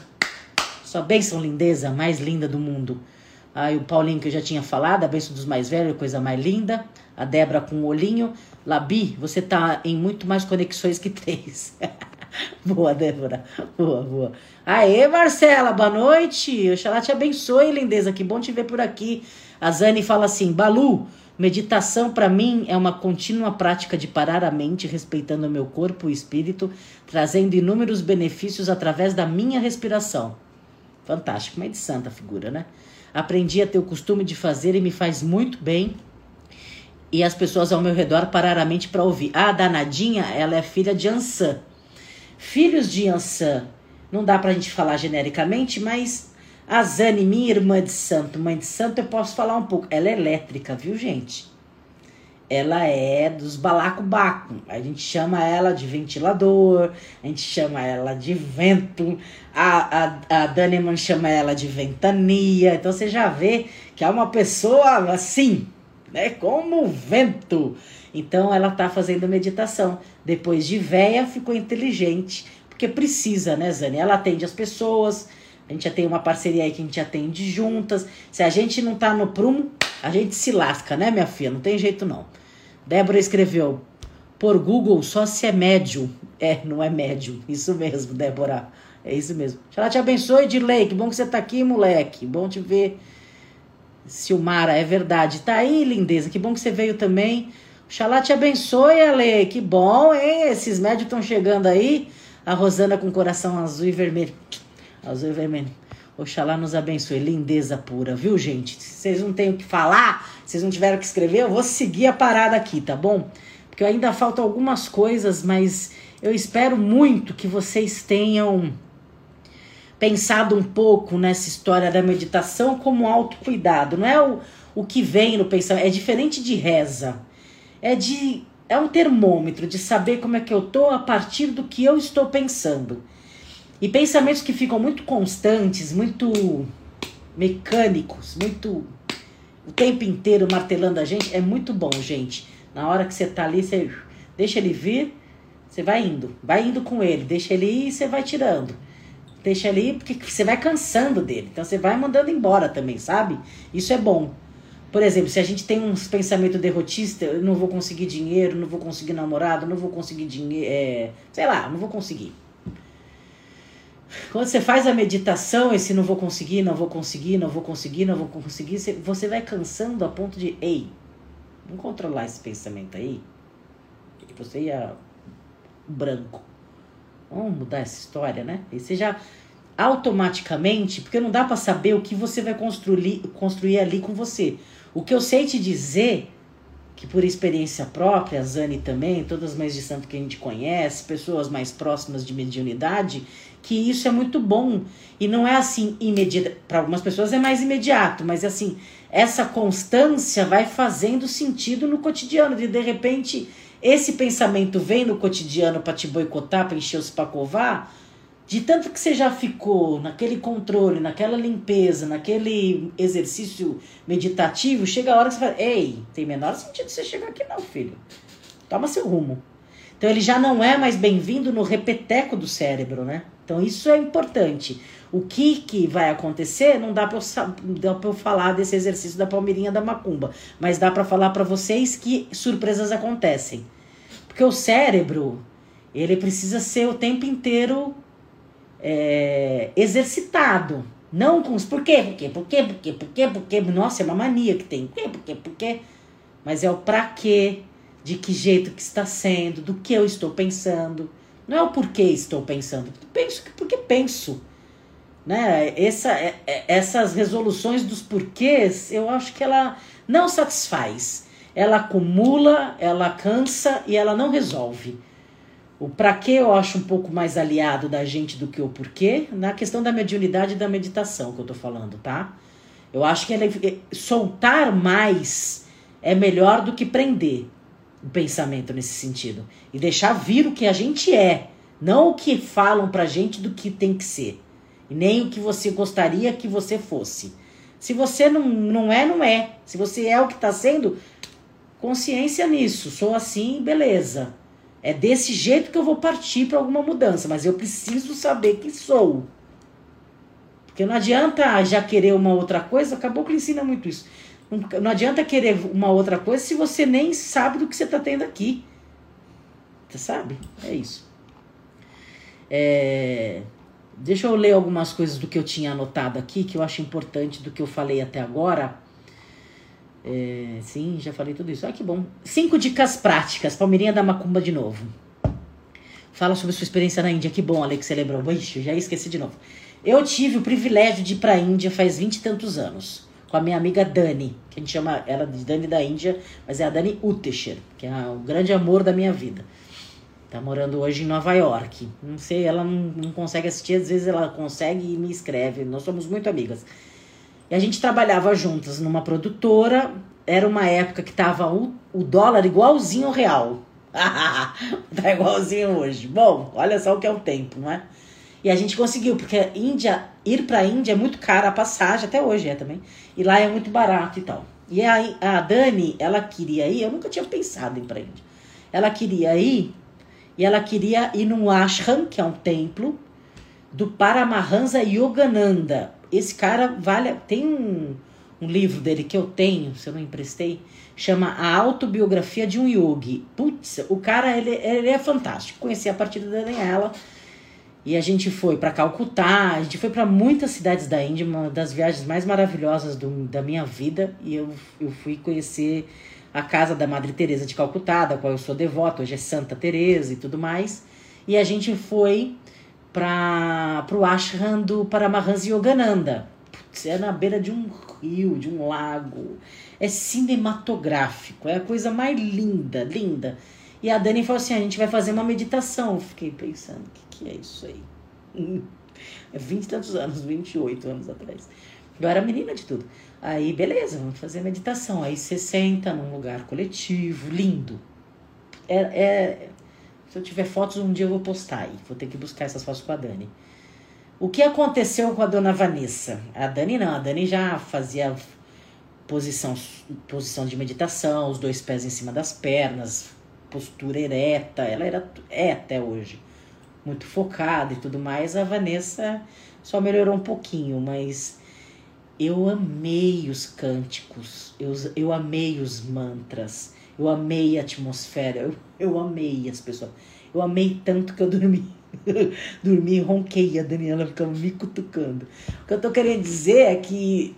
sua bênção lindeza, mais linda do mundo. Aí o Paulinho que eu já tinha falado, a bênção dos mais velhos, coisa mais linda. A Débora com o olhinho. Labi, você tá em muito mais conexões que três. boa, Débora. Boa, boa. Aê, Marcela, boa noite. Oxalá te abençoe, lindeza. Que bom te ver por aqui. A Zane fala assim: Balu, Meditação para mim é uma contínua prática de parar a mente, respeitando o meu corpo e espírito, trazendo inúmeros benefícios através da minha respiração. Fantástico, meio de santa figura, né? Aprendi a ter o costume de fazer e me faz muito bem. E as pessoas ao meu redor pararam a mente para ouvir. A danadinha, ela é filha de Ansan. Filhos de Ansan, não dá pra gente falar genericamente, mas a Zane, minha irmã de santo, mãe de santo, eu posso falar um pouco. Ela é elétrica, viu, gente? Ela é dos balacobaco. A gente chama ela de ventilador, a gente chama ela de vento, a, a, a Daneman chama ela de ventania. Então você já vê que é uma pessoa assim, né? Como o vento. Então ela tá fazendo meditação. Depois de véia, ficou inteligente. Porque precisa, né, Zane? Ela atende as pessoas a gente já tem uma parceria aí que a gente atende juntas. Se a gente não tá no prumo, a gente se lasca, né, minha filha? Não tem jeito não. Débora escreveu: por Google só se é médio. É, não é médio. Isso mesmo, Débora. É isso mesmo. Xalá te abençoe, Dirley. Que bom que você tá aqui, moleque. Bom te ver. Silmara, é verdade. Tá aí, lindeza. Que bom que você veio também. Xalá te abençoe, Ale. Que bom, hein? Esses médios estão chegando aí. A Rosana com coração azul e vermelho. Azul e vermelho. Oxalá nos abençoe. Lindeza pura, viu, gente? Se vocês não têm o que falar, vocês não tiveram o que escrever, eu vou seguir a parada aqui, tá bom? Porque ainda faltam algumas coisas, mas eu espero muito que vocês tenham pensado um pouco nessa história da meditação como autocuidado. Não é o, o que vem no pensamento, é diferente de reza. É de é um termômetro de saber como é que eu tô a partir do que eu estou pensando. E pensamentos que ficam muito constantes, muito mecânicos, muito o tempo inteiro martelando a gente, é muito bom, gente. Na hora que você tá ali, você deixa ele vir, você vai indo, vai indo com ele, deixa ele ir e você vai tirando. Deixa ele ir porque você vai cansando dele. Então você vai mandando embora também, sabe? Isso é bom. Por exemplo, se a gente tem uns pensamentos derrotistas, eu não vou conseguir dinheiro, não vou conseguir namorado, não vou conseguir dinheiro, é, sei lá, não vou conseguir. Quando você faz a meditação, esse não vou conseguir, não vou conseguir, não vou conseguir, não vou conseguir, você vai cansando a ponto de, ei, vamos controlar esse pensamento aí. Você ia branco. Vamos mudar essa história, né? E você já automaticamente, porque não dá para saber o que você vai construir, construir ali com você. O que eu sei te dizer que por experiência própria, a Zane também, todas as mães de santo que a gente conhece, pessoas mais próximas de mediunidade, que isso é muito bom. E não é assim imediato. Para algumas pessoas é mais imediato, mas assim, essa constância vai fazendo sentido no cotidiano. De de repente, esse pensamento vem no cotidiano para te boicotar, para encher os pacovar de tanto que você já ficou naquele controle, naquela limpeza, naquele exercício meditativo, chega a hora que você fala: Ei, tem menor sentido você chegar aqui, não, filho. Toma seu rumo. Então ele já não é mais bem-vindo no repeteco do cérebro, né? Então isso é importante. O que, que vai acontecer não dá para eu, eu falar desse exercício da palmeirinha da macumba, mas dá para falar para vocês que surpresas acontecem. Porque o cérebro, ele precisa ser o tempo inteiro é, exercitado. Não com os por quê, por quê, por quê, por quê, por quê, por quê. Nossa, é uma mania que tem. Por quê, por quê, por quê. Mas é o pra quê, de que jeito que está sendo, do que eu estou pensando. Não é o porquê estou pensando. Penso porque penso. Né? Essa, é, é, essas resoluções dos porquês, eu acho que ela não satisfaz. Ela acumula, ela cansa e ela não resolve. O para quê eu acho um pouco mais aliado da gente do que o porquê, na questão da mediunidade e da meditação que eu tô falando, tá? Eu acho que é, soltar mais é melhor do que prender o pensamento nesse sentido. E deixar vir o que a gente é, não o que falam pra gente do que tem que ser. E nem o que você gostaria que você fosse. Se você não, não é, não é. Se você é o que está sendo, consciência nisso. Sou assim, beleza. É desse jeito que eu vou partir para alguma mudança, mas eu preciso saber que sou. Porque não adianta já querer uma outra coisa, acabou que ensina muito isso. Não, não adianta querer uma outra coisa se você nem sabe do que você está tendo aqui. Você sabe? É isso. É, deixa eu ler algumas coisas do que eu tinha anotado aqui, que eu acho importante do que eu falei até agora. É, sim, já falei tudo isso. Ah, que bom. Cinco dicas práticas. Palmeirinha da Macumba de novo. Fala sobre sua experiência na Índia. Que bom, Alex, você lembrou. Ixi, já esqueci de novo. Eu tive o privilégio de ir pra Índia faz vinte e tantos anos. Com a minha amiga Dani, que a gente chama ela de Dani da Índia, mas é a Dani Utesher, que é o grande amor da minha vida. Tá morando hoje em Nova York. Não sei, ela não, não consegue assistir, às vezes ela consegue e me escreve. Nós somos muito amigas. E a gente trabalhava juntas numa produtora. Era uma época que tava o, o dólar igualzinho ao real. tá igualzinho hoje. Bom, olha só o que é o tempo, não é? E a gente conseguiu, porque a Índia, ir pra Índia é muito cara a passagem, até hoje é também. E lá é muito barato e tal. E aí a Dani, ela queria ir, eu nunca tinha pensado em ir pra Índia. Ela queria ir, e ela queria ir num ashram, que é um templo, do Paramahansa Yogananda. Esse cara vale. Tem um, um livro dele que eu tenho, se eu não emprestei, chama A Autobiografia de um Yogi. Putz, o cara, ele, ele é fantástico. Conheci a partir da Daniela. E a gente foi para Calcutá, a gente foi para muitas cidades da Índia, uma das viagens mais maravilhosas do, da minha vida. E eu, eu fui conhecer a casa da Madre Teresa de Calcutá, da qual eu sou devota, hoje é Santa Teresa e tudo mais. E a gente foi para o ashram do Paramahansa Yogananda. Putz, é na beira de um rio, de um lago. É cinematográfico, é a coisa mais linda, linda. E a Dani falou assim: a gente vai fazer uma meditação. Eu fiquei pensando, o que, que é isso aí? É 20 e tantos anos, 28 anos atrás. Eu era menina de tudo. Aí, beleza, vamos fazer meditação. Aí você senta num lugar coletivo, lindo. É, é, se eu tiver fotos, um dia eu vou postar aí. Vou ter que buscar essas fotos com a Dani. O que aconteceu com a dona Vanessa? A Dani não, a Dani já fazia posição, posição de meditação, os dois pés em cima das pernas, postura ereta, ela era é até hoje muito focada e tudo mais. A Vanessa só melhorou um pouquinho, mas eu amei os cânticos, eu, eu amei os mantras, eu amei a atmosfera, eu, eu amei as pessoas. Eu amei tanto que eu dormi. dormi e ronquei, a Daniela ficava me cutucando. O que eu tô querendo dizer é que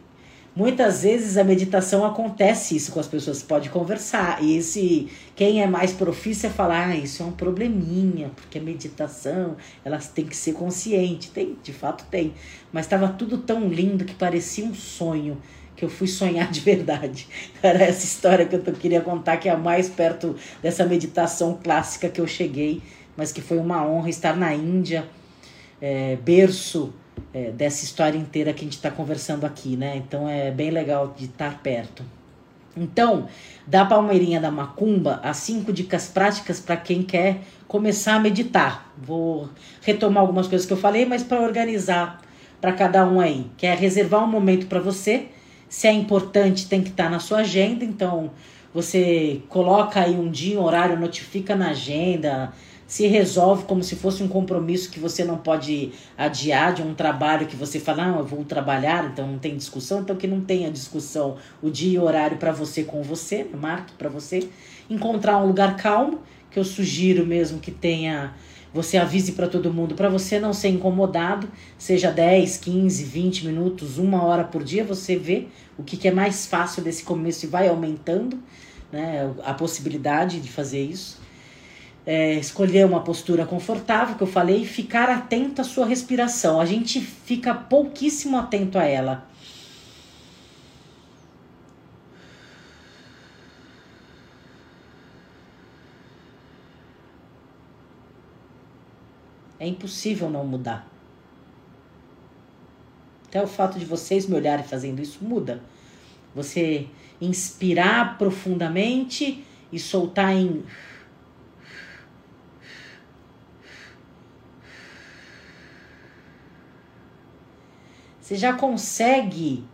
Muitas vezes a meditação acontece isso com as pessoas, pode conversar. E esse quem é mais profício é falar, ah, isso é um probleminha, porque a meditação, elas têm que ser consciente. Tem, de fato tem. Mas estava tudo tão lindo que parecia um sonho que eu fui sonhar de verdade. Era essa história que eu queria contar, que é a mais perto dessa meditação clássica que eu cheguei, mas que foi uma honra estar na Índia, é, berço é, dessa história inteira que a gente está conversando aqui, né? Então é bem legal de estar perto. Então, da Palmeirinha da Macumba, as cinco dicas práticas para quem quer começar a meditar. Vou retomar algumas coisas que eu falei, mas para organizar para cada um aí. Quer reservar um momento para você. Se é importante, tem que estar tá na sua agenda. Então, você coloca aí um dia, um horário, notifica na agenda, se resolve como se fosse um compromisso que você não pode adiar de um trabalho que você fala, não, eu vou trabalhar, então não tem discussão, então que não tenha discussão o dia e horário para você com você, marque para você. Encontrar um lugar calmo, que eu sugiro mesmo que tenha você avise para todo mundo, para você não ser incomodado, seja 10, 15, 20 minutos, uma hora por dia, você vê o que, que é mais fácil desse começo e vai aumentando né, a possibilidade de fazer isso é, escolher uma postura confortável, que eu falei, e ficar atento à sua respiração. A gente fica pouquíssimo atento a ela. É impossível não mudar. Até o fato de vocês me olharem fazendo isso muda. Você inspirar profundamente e soltar em Você já consegue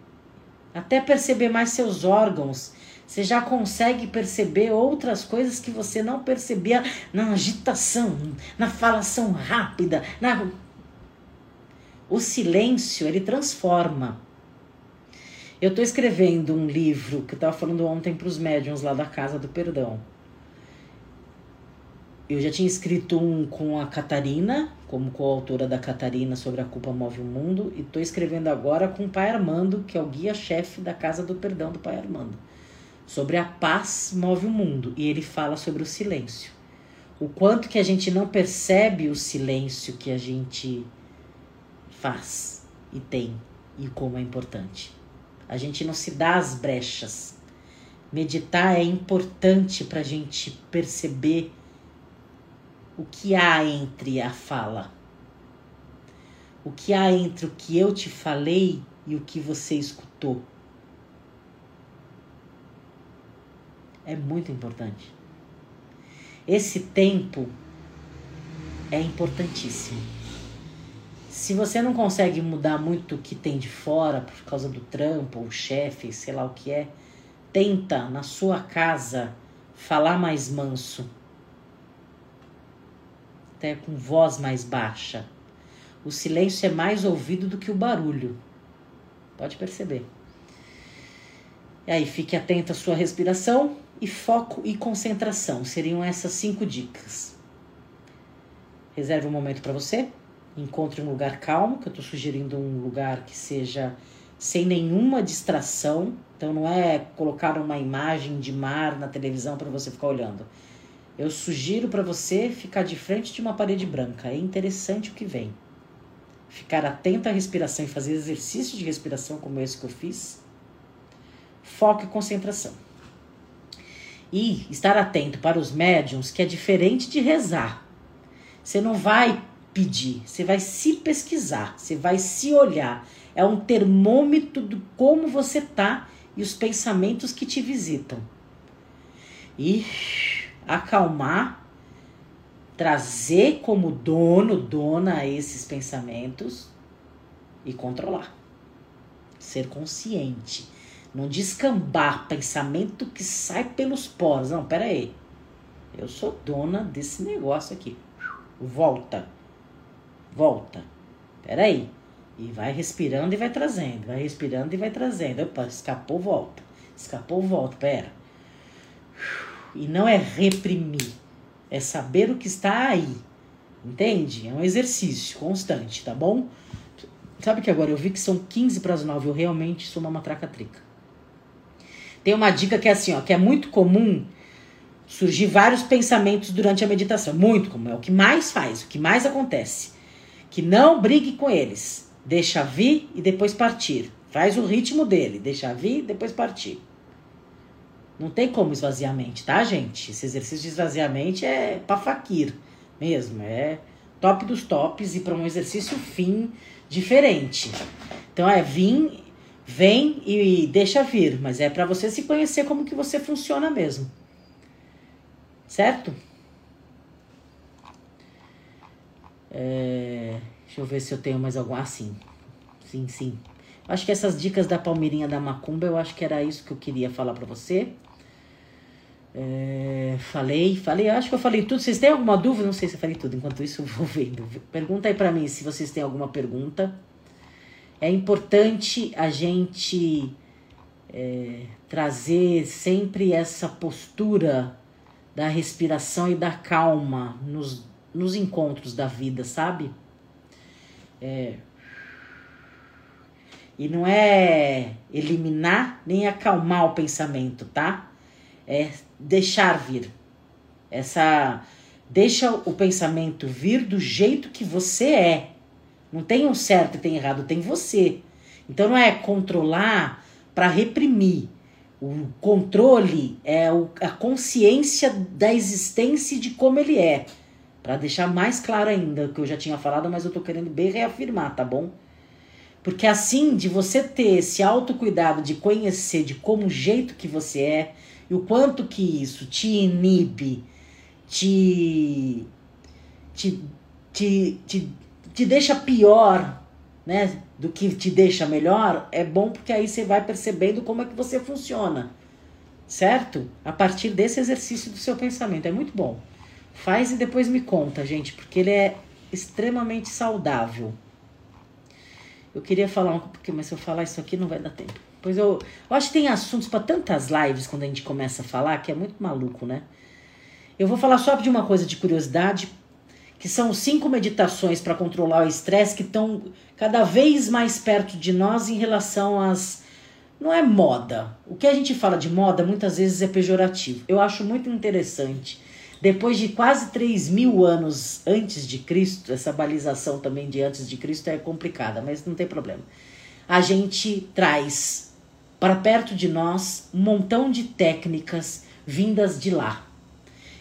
até perceber mais seus órgãos. Você já consegue perceber outras coisas que você não percebia na agitação, na falação rápida, na o silêncio, ele transforma. Eu estou escrevendo um livro que eu estava falando ontem para os médiums lá da Casa do Perdão. Eu já tinha escrito um com a Catarina, como coautora da Catarina sobre a culpa move o mundo, e estou escrevendo agora com o pai Armando, que é o guia-chefe da Casa do Perdão do pai Armando. Sobre a paz move o mundo e ele fala sobre o silêncio. O quanto que a gente não percebe o silêncio que a gente faz e tem e como é importante. A gente não se dá as brechas. Meditar é importante para a gente perceber o que há entre a fala. O que há entre o que eu te falei e o que você escutou. É muito importante. Esse tempo é importantíssimo. Se você não consegue mudar muito o que tem de fora por causa do trampo ou chefe, sei lá o que é, tenta na sua casa falar mais manso, até com voz mais baixa. O silêncio é mais ouvido do que o barulho. Pode perceber. E aí, fique atento à sua respiração e foco e concentração. Seriam essas cinco dicas. Reserve um momento para você. Encontre um lugar calmo, que eu estou sugerindo um lugar que seja sem nenhuma distração. Então não é colocar uma imagem de mar na televisão para você ficar olhando. Eu sugiro para você ficar de frente de uma parede branca. É interessante o que vem. Ficar atento à respiração e fazer exercício de respiração como esse que eu fiz. Foco e concentração. E estar atento para os médiums, que é diferente de rezar. Você não vai pedir, você vai se pesquisar, você vai se olhar. É um termômetro do como você tá e os pensamentos que te visitam. E acalmar, trazer como dono, dona esses pensamentos e controlar. Ser consciente. Não descambar pensamento que sai pelos poros. Não, pera aí. Eu sou dona desse negócio aqui. Volta volta. Peraí. E vai respirando e vai trazendo, vai respirando e vai trazendo. Opa, escapou, volta. Escapou, volta, pera. E não é reprimir, é saber o que está aí. Entende? É um exercício constante, tá bom? Sabe que agora eu vi que são 15 para as 9, eu realmente sou uma matraca trica. Tem uma dica que é assim, ó, que é muito comum surgir vários pensamentos durante a meditação. Muito comum, é o que mais faz, o que mais acontece que não brigue com eles. Deixa vir e depois partir. Faz o ritmo dele, deixa vir e depois partir. Não tem como esvaziar a mente, tá, gente? Esse exercício de esvaziar a mente é pra faquir mesmo. É top dos tops e para um exercício fim diferente. Então é vir, vem e deixa vir, mas é para você se conhecer como que você funciona mesmo. Certo? É, deixa eu ver se eu tenho mais algum. Ah, sim. Sim, sim. Acho que essas dicas da Palmeirinha da Macumba, eu acho que era isso que eu queria falar para você. É, falei, falei, acho que eu falei tudo. Vocês têm alguma dúvida? Não sei se eu falei tudo. Enquanto isso, eu vou vendo. Pergunta aí para mim se vocês têm alguma pergunta. É importante a gente é, trazer sempre essa postura da respiração e da calma nos nos encontros da vida, sabe? É... E não é eliminar nem acalmar o pensamento, tá? É deixar vir. Essa deixa o pensamento vir do jeito que você é. Não tem um certo e tem errado, tem você. Então não é controlar para reprimir. O controle é a consciência da existência de como ele é. Para deixar mais claro ainda o que eu já tinha falado, mas eu tô querendo bem reafirmar, tá bom? Porque assim, de você ter esse autocuidado de conhecer de como o jeito que você é e o quanto que isso te inibe, te te, te, te, te deixa pior, né, do que te deixa melhor, é bom porque aí você vai percebendo como é que você funciona. Certo? A partir desse exercício do seu pensamento. É muito bom. Faz e depois me conta, gente, porque ele é extremamente saudável. Eu queria falar um pouquinho, mas se eu falar isso aqui não vai dar tempo. Pois eu, eu acho que tem assuntos para tantas lives quando a gente começa a falar que é muito maluco, né? Eu vou falar só de uma coisa de curiosidade, que são cinco meditações para controlar o estresse que estão cada vez mais perto de nós em relação às não é moda. O que a gente fala de moda muitas vezes é pejorativo. Eu acho muito interessante. Depois de quase 3 mil anos antes de Cristo, essa balização também de antes de Cristo é complicada, mas não tem problema. A gente traz para perto de nós um montão de técnicas vindas de lá.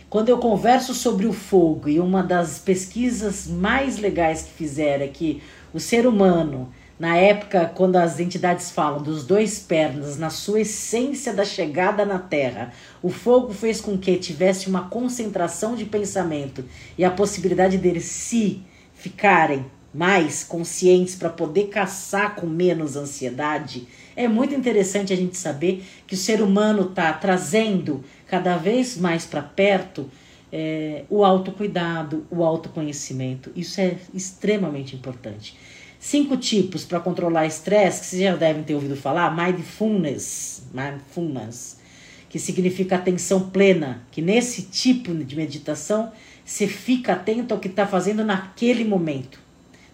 Quando eu converso sobre o fogo, e uma das pesquisas mais legais que fizeram é que o ser humano na época, quando as entidades falam dos dois pernas, na sua essência da chegada na Terra, o fogo fez com que tivesse uma concentração de pensamento e a possibilidade deles se ficarem mais conscientes para poder caçar com menos ansiedade. É muito interessante a gente saber que o ser humano está trazendo cada vez mais para perto é, o autocuidado, o autoconhecimento. Isso é extremamente importante. Cinco tipos para controlar estresse, que vocês já devem ter ouvido falar: mindfulness, mindfulness, que significa atenção plena, que nesse tipo de meditação você fica atento ao que está fazendo naquele momento.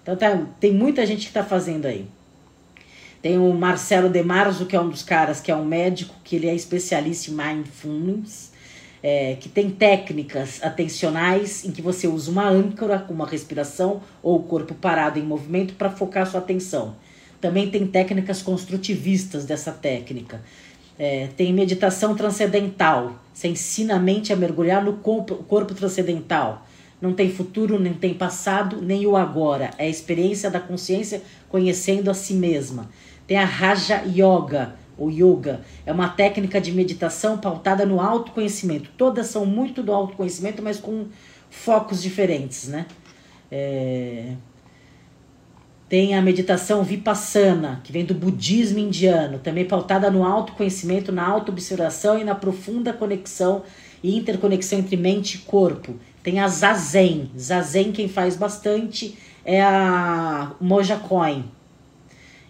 Então tá, tem muita gente que está fazendo aí. Tem o Marcelo Demarzo, que é um dos caras, que é um médico, que ele é especialista em mindfulness é, que tem técnicas atencionais em que você usa uma âncora com uma respiração ou o corpo parado em movimento para focar sua atenção. Também tem técnicas construtivistas dessa técnica. É, tem meditação transcendental. Você ensina a mente a mergulhar no corpo, corpo transcendental. Não tem futuro, nem tem passado, nem o agora. É a experiência da consciência conhecendo a si mesma. Tem a Raja Yoga, o yoga é uma técnica de meditação pautada no autoconhecimento. Todas são muito do autoconhecimento, mas com focos diferentes, né? É... Tem a meditação vipassana, que vem do budismo indiano, também pautada no autoconhecimento, na autoobservação e na profunda conexão e interconexão entre mente e corpo. Tem a zazen. Zazen quem faz bastante é a Moja Coin,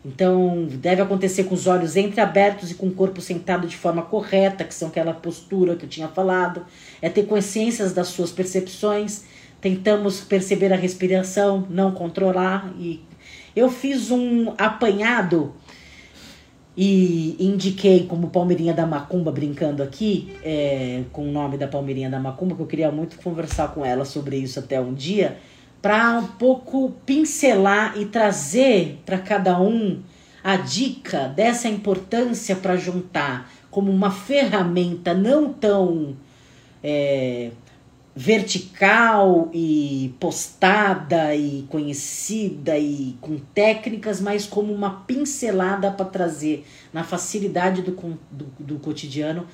então, deve acontecer com os olhos entreabertos e com o corpo sentado de forma correta, que são aquela postura que eu tinha falado. É ter consciências das suas percepções. Tentamos perceber a respiração, não controlar. E eu fiz um apanhado e indiquei como Palmeirinha da Macumba, brincando aqui, é, com o nome da Palmeirinha da Macumba, que eu queria muito conversar com ela sobre isso até um dia para um pouco pincelar e trazer para cada um a dica dessa importância para juntar como uma ferramenta não tão é, vertical e postada e conhecida e com técnicas, mas como uma pincelada para trazer na facilidade do, do, do cotidiano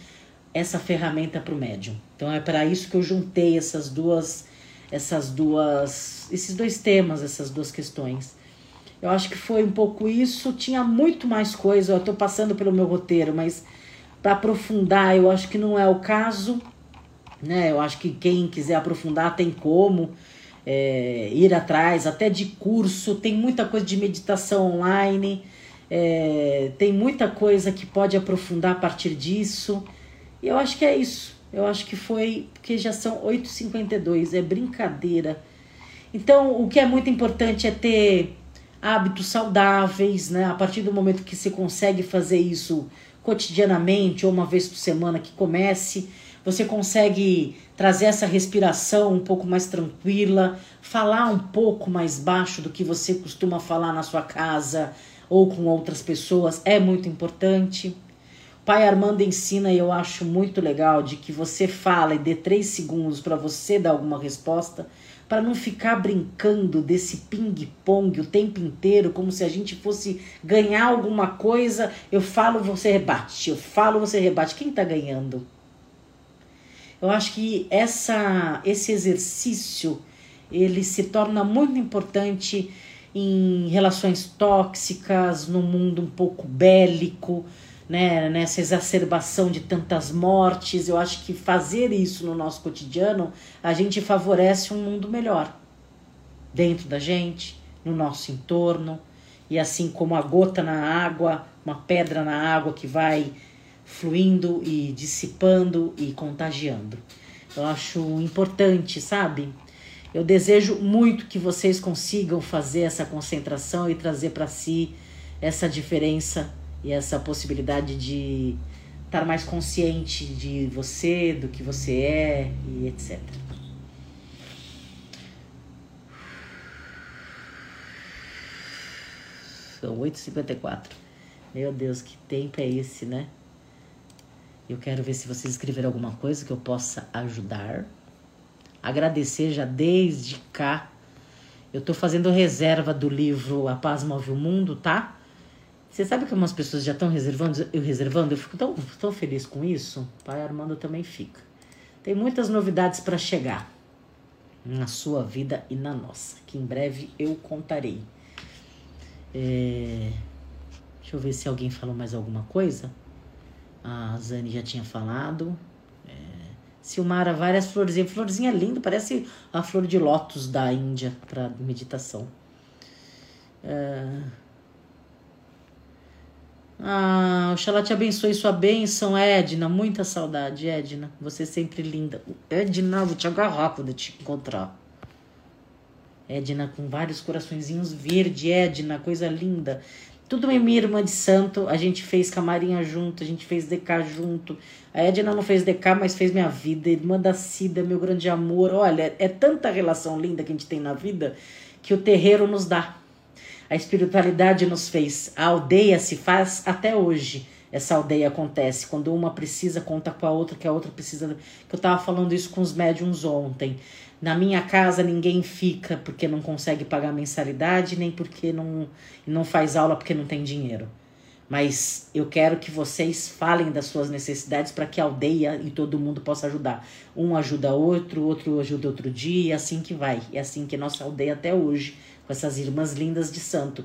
essa ferramenta para o médium. Então é para isso que eu juntei essas duas essas duas, esses dois temas, essas duas questões. Eu acho que foi um pouco isso. Tinha muito mais coisa. Eu estou passando pelo meu roteiro, mas para aprofundar, eu acho que não é o caso. Né? Eu acho que quem quiser aprofundar tem como é, ir atrás, até de curso. Tem muita coisa de meditação online. É, tem muita coisa que pode aprofundar a partir disso. E eu acho que é isso. Eu acho que foi porque já são 8h52, é brincadeira. Então, o que é muito importante é ter hábitos saudáveis, né? A partir do momento que você consegue fazer isso cotidianamente ou uma vez por semana que comece, você consegue trazer essa respiração um pouco mais tranquila, falar um pouco mais baixo do que você costuma falar na sua casa ou com outras pessoas, é muito importante. Pai Armando ensina e eu acho muito legal de que você fala e dê três segundos para você dar alguma resposta, para não ficar brincando desse ping-pong o tempo inteiro, como se a gente fosse ganhar alguma coisa. Eu falo, você rebate. Eu falo, você rebate. Quem está ganhando? Eu acho que essa, esse exercício ele se torna muito importante em relações tóxicas, no mundo um pouco bélico né, nessa exacerbação de tantas mortes. Eu acho que fazer isso no nosso cotidiano, a gente favorece um mundo melhor dentro da gente, no nosso entorno, e assim como a gota na água, uma pedra na água que vai fluindo e dissipando e contagiando. Eu acho importante, sabe? Eu desejo muito que vocês consigam fazer essa concentração e trazer para si essa diferença e essa possibilidade de estar mais consciente de você, do que você é e etc. São 8h54. Meu Deus, que tempo é esse, né? Eu quero ver se vocês escreveram alguma coisa que eu possa ajudar. Agradecer já desde cá. Eu tô fazendo reserva do livro A Paz Move o Mundo, tá? Você sabe que algumas pessoas já estão reservando, eu reservando, eu fico tão, tão feliz com isso. Pai Armando também fica. Tem muitas novidades para chegar na sua vida e na nossa, que em breve eu contarei. É... Deixa eu ver se alguém falou mais alguma coisa. A Zane já tinha falado. É... Silmara, várias florzinhas. Florzinha linda, parece a flor de lótus da Índia para meditação. É... Ah, Oxalá te abençoe sua bênção, Edna. Muita saudade, Edna. Você sempre linda. Edna, vou te agarrar quando te encontrar. Edna com vários coraçõezinhos verde, Edna, coisa linda. Tudo minha irmã de santo. A gente fez camarinha junto, a gente fez DK junto. A Edna não fez DK, mas fez minha vida. Irmã da Cida, meu grande amor. Olha, é tanta relação linda que a gente tem na vida que o terreiro nos dá. A espiritualidade nos fez. A aldeia se faz até hoje. Essa aldeia acontece quando uma precisa conta com a outra, que a outra precisa. Eu tava falando isso com os médiums ontem. Na minha casa ninguém fica porque não consegue pagar mensalidade, nem porque não, não faz aula porque não tem dinheiro. Mas eu quero que vocês falem das suas necessidades para que a aldeia e todo mundo possa ajudar. Um ajuda outro, outro ajuda outro dia, e assim que vai. É assim que nossa aldeia até hoje com essas irmãs lindas de santo.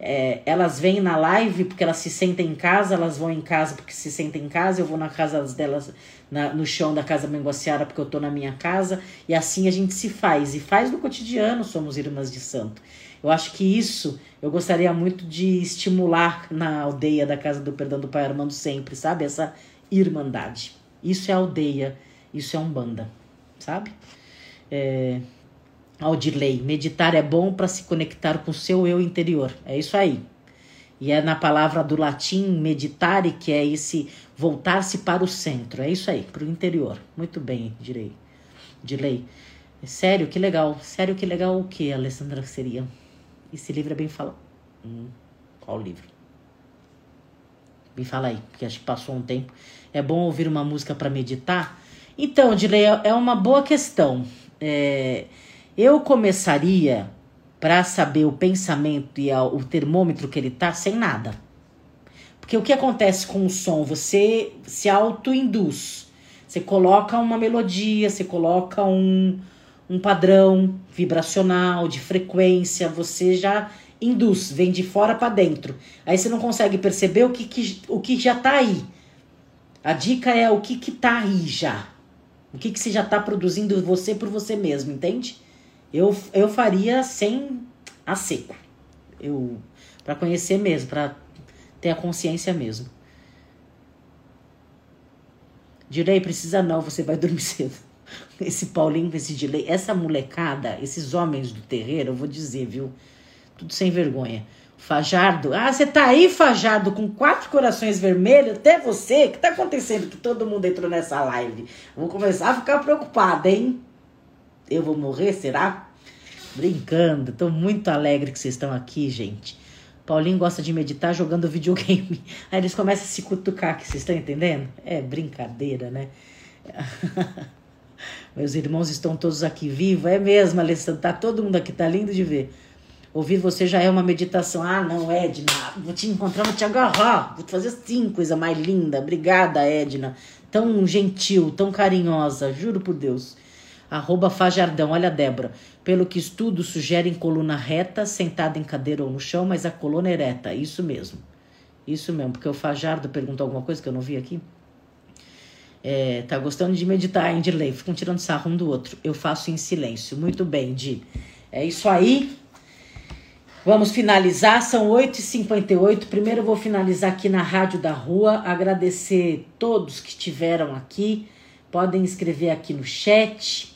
É, elas vêm na live porque elas se sentem em casa, elas vão em casa porque se sentem em casa, eu vou na casa delas, na, no chão da casa Menguaciara porque eu tô na minha casa, e assim a gente se faz, e faz no cotidiano, somos irmãs de santo. Eu acho que isso eu gostaria muito de estimular na aldeia da Casa do Perdão do Pai Armando sempre, sabe? Essa irmandade. Isso é aldeia, isso é umbanda, sabe? É, Aldirley, meditar é bom para se conectar com o seu eu interior. É isso aí. E é na palavra do latim meditare, que é esse voltar-se para o centro. É isso aí, para o interior. Muito bem, direi. Dirley. Sério, que legal. Sério, que legal o que, Alessandra, seria? Esse livro é bem falado. Hum, qual livro? Me fala aí, porque acho que passou um tempo. É bom ouvir uma música para meditar? Então, Dirley, é uma boa questão. É eu começaria para saber o pensamento e o termômetro que ele tá sem nada. Porque o que acontece com o som? Você se auto-induz. Você coloca uma melodia, você coloca um, um padrão vibracional, de frequência, você já induz, vem de fora para dentro. Aí você não consegue perceber o que, que, o que já tá aí. A dica é o que, que tá aí já. O que, que você já tá produzindo você por você mesmo, entende? Eu, eu faria sem a seco. Eu para conhecer mesmo, para ter a consciência mesmo. Direi, precisa não, você vai dormir cedo. Esse Paulinho, esse Dilei, essa molecada, esses homens do terreiro, eu vou dizer, viu? Tudo sem vergonha. Fajardo, ah, você tá aí, Fajardo, com quatro corações vermelhos, até você? O que tá acontecendo que todo mundo entrou nessa live? Vou começar a ficar preocupada, hein? Eu vou morrer, será? Brincando, tô muito alegre que vocês estão aqui, gente. Paulinho gosta de meditar jogando videogame. Aí eles começam a se cutucar, que vocês estão entendendo? É brincadeira, né? Meus irmãos estão todos aqui vivos. É mesmo, Alessandro. Tá todo mundo aqui, tá lindo de ver. Ouvir você já é uma meditação. Ah, não, Edna. Vou te encontrar, vou te agarrar. Vou te fazer assim, coisa mais linda. Obrigada, Edna. Tão gentil, tão carinhosa. Juro por Deus. Arroba Fajardão, olha Débora. Pelo que estudo, sugerem coluna reta, sentada em cadeira ou no chão, mas a coluna ereta. Isso mesmo. Isso mesmo, porque o Fajardo perguntou alguma coisa que eu não vi aqui. É, tá gostando de meditar, hein, Dirley? Ficam tirando sarro um do outro. Eu faço em silêncio. Muito bem, Di. É isso aí. Vamos finalizar, são 8h58. Primeiro eu vou finalizar aqui na Rádio da Rua. Agradecer todos que estiveram aqui. Podem escrever aqui no chat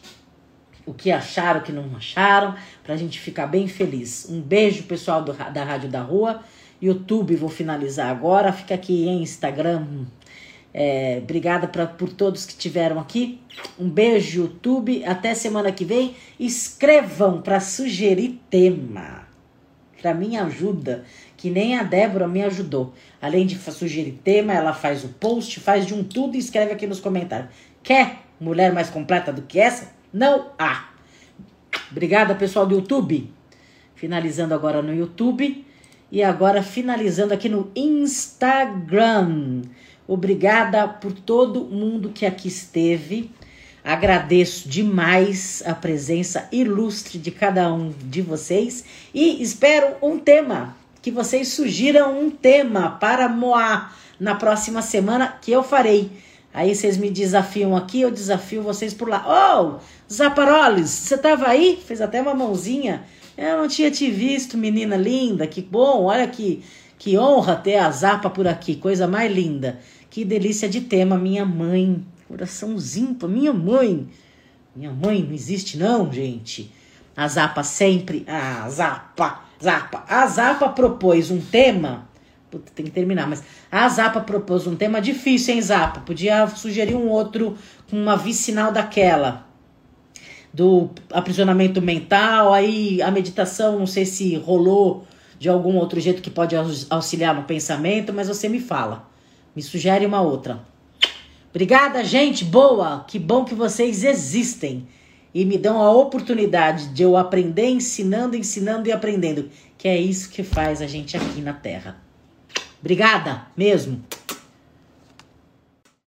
o que acharam, o que não acharam, para a gente ficar bem feliz. Um beijo, pessoal do, da Rádio da Rua. YouTube, vou finalizar agora. Fica aqui em Instagram. É, obrigada pra, por todos que tiveram aqui. Um beijo, YouTube. Até semana que vem. Escrevam para sugerir tema. Para mim ajuda. Que nem a Débora me ajudou. Além de sugerir tema, ela faz o post, faz de um tudo e escreve aqui nos comentários. Quer mulher mais completa do que essa? Não há. Obrigada, pessoal do YouTube. Finalizando agora no YouTube. E agora finalizando aqui no Instagram. Obrigada por todo mundo que aqui esteve. Agradeço demais a presença ilustre de cada um de vocês e espero um tema, que vocês sugiram um tema para Moá na próxima semana que eu farei. Aí vocês me desafiam aqui, eu desafio vocês por lá. Oh, Zaparoles, você tava aí? Fez até uma mãozinha. Eu não tinha te visto, menina linda. Que bom, olha que, que honra ter a Zapa por aqui. Coisa mais linda. Que delícia de tema, minha mãe. Coraçãozinho pra minha mãe. Minha mãe não existe não, gente. A Zapa sempre... Ah, Zapa, Zapa. A Zapa propôs um tema... Puta, tem que terminar, mas a Zapa propôs um tema difícil, hein, Zapa? Podia sugerir um outro com uma vicinal daquela do aprisionamento mental, aí a meditação, não sei se rolou de algum outro jeito que pode auxiliar no pensamento, mas você me fala. Me sugere uma outra. Obrigada, gente boa. Que bom que vocês existem e me dão a oportunidade de eu aprender ensinando, ensinando e aprendendo, que é isso que faz a gente aqui na Terra. Obrigada mesmo.